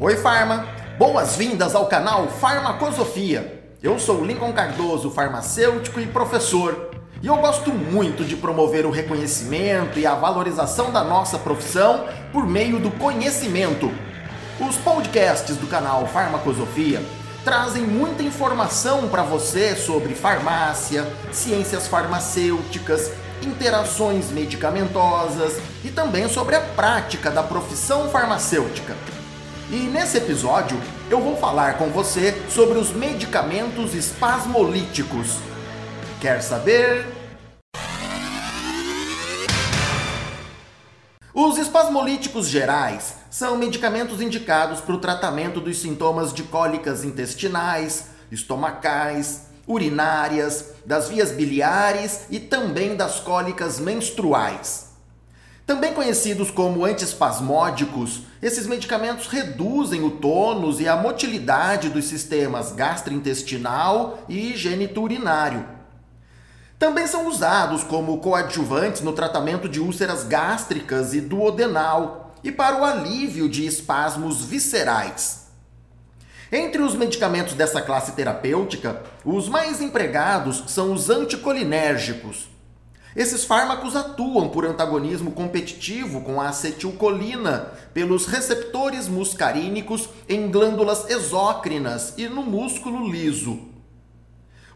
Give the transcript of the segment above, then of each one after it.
Oi, Farma! Boas-vindas ao canal Farmacosofia. Eu sou Lincoln Cardoso, farmacêutico e professor. E eu gosto muito de promover o reconhecimento e a valorização da nossa profissão por meio do conhecimento. Os podcasts do canal Farmacosofia trazem muita informação para você sobre farmácia, ciências farmacêuticas, interações medicamentosas e também sobre a prática da profissão farmacêutica. E nesse episódio eu vou falar com você sobre os medicamentos espasmolíticos. Quer saber? Os espasmolíticos gerais são medicamentos indicados para o tratamento dos sintomas de cólicas intestinais, estomacais, urinárias, das vias biliares e também das cólicas menstruais. Também conhecidos como antiespasmódicos, esses medicamentos reduzem o tônus e a motilidade dos sistemas gastrointestinal e geniturinário. Também são usados como coadjuvantes no tratamento de úlceras gástricas e duodenal e para o alívio de espasmos viscerais. Entre os medicamentos dessa classe terapêutica, os mais empregados são os anticolinérgicos, esses fármacos atuam por antagonismo competitivo com a acetilcolina pelos receptores muscarínicos em glândulas exócrinas e no músculo liso.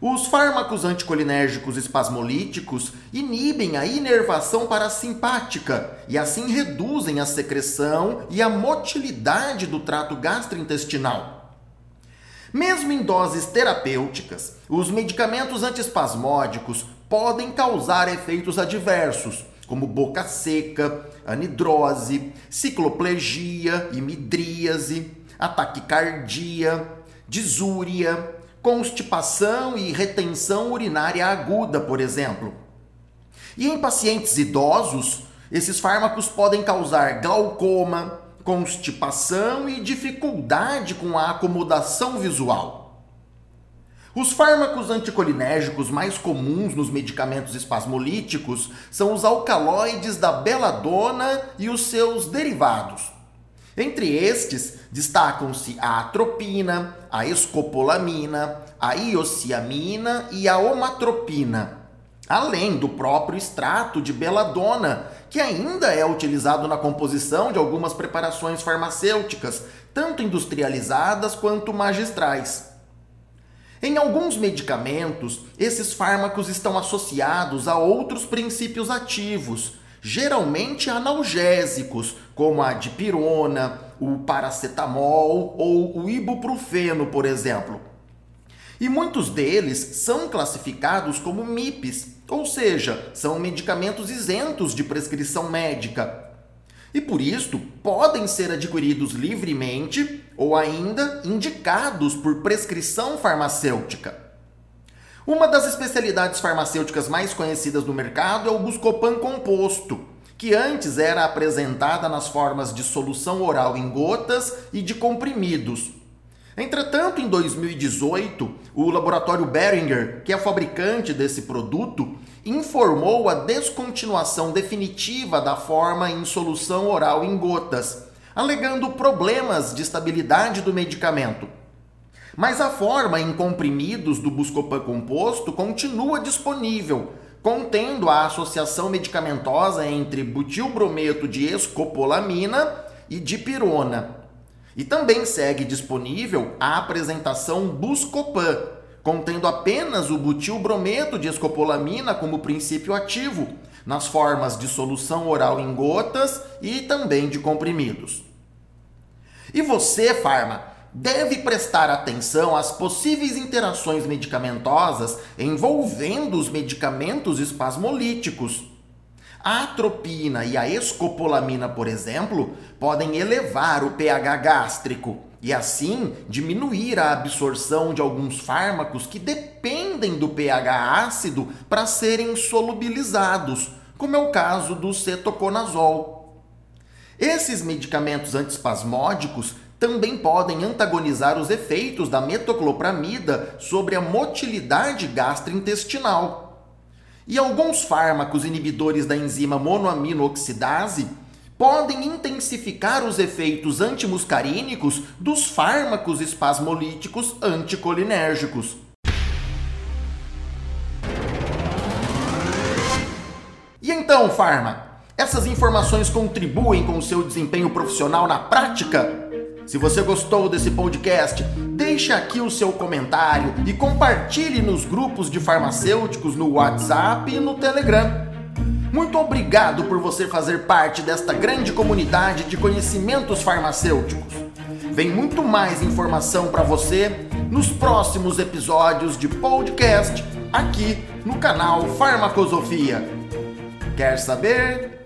Os fármacos anticolinérgicos espasmolíticos inibem a inervação parasimpática e assim reduzem a secreção e a motilidade do trato gastrointestinal. Mesmo em doses terapêuticas, os medicamentos antiespasmódicos podem causar efeitos adversos, como boca seca, anidrose, cicloplegia e midríase, ataque cardíaco, disúria, constipação e retenção urinária aguda, por exemplo. E em pacientes idosos, esses fármacos podem causar glaucoma, constipação e dificuldade com a acomodação visual. Os fármacos anticolinérgicos mais comuns nos medicamentos espasmolíticos são os alcaloides da beladona e os seus derivados. Entre estes, destacam-se a atropina, a escopolamina, a iociamina e a omatropina, além do próprio extrato de beladona, que ainda é utilizado na composição de algumas preparações farmacêuticas, tanto industrializadas quanto magistrais. Em alguns medicamentos, esses fármacos estão associados a outros princípios ativos, geralmente analgésicos, como a dipirona, o paracetamol ou o ibuprofeno, por exemplo. E muitos deles são classificados como MIPs, ou seja, são medicamentos isentos de prescrição médica, e por isto podem ser adquiridos livremente ou ainda indicados por prescrição farmacêutica. Uma das especialidades farmacêuticas mais conhecidas no mercado é o Buscopan composto, que antes era apresentada nas formas de solução oral em gotas e de comprimidos. Entretanto, em 2018, o laboratório Behringer, que é fabricante desse produto, informou a descontinuação definitiva da forma em solução oral em gotas, alegando problemas de estabilidade do medicamento. Mas a forma em comprimidos do Buscopan composto continua disponível, contendo a associação medicamentosa entre butilbrometo de escopolamina e dipirona. E também segue disponível a apresentação Buscopan, contendo apenas o butilbrometo de escopolamina como princípio ativo, nas formas de solução oral em gotas e também de comprimidos. E você, farma, deve prestar atenção às possíveis interações medicamentosas envolvendo os medicamentos espasmolíticos. A atropina e a escopolamina, por exemplo, podem elevar o pH gástrico e assim diminuir a absorção de alguns fármacos que dependem do pH ácido para serem solubilizados, como é o caso do cetoconazol. Esses medicamentos antiespasmódicos também podem antagonizar os efeitos da metoclopramida sobre a motilidade gastrointestinal. E alguns fármacos inibidores da enzima monoamino oxidase podem intensificar os efeitos antimuscarínicos dos fármacos espasmolíticos anticolinérgicos. E então, Farma, essas informações contribuem com o seu desempenho profissional na prática? Se você gostou desse podcast, deixe aqui o seu comentário e compartilhe nos grupos de farmacêuticos no WhatsApp e no Telegram. Muito obrigado por você fazer parte desta grande comunidade de conhecimentos farmacêuticos. Vem muito mais informação para você nos próximos episódios de podcast aqui no canal Farmacosofia. Quer saber?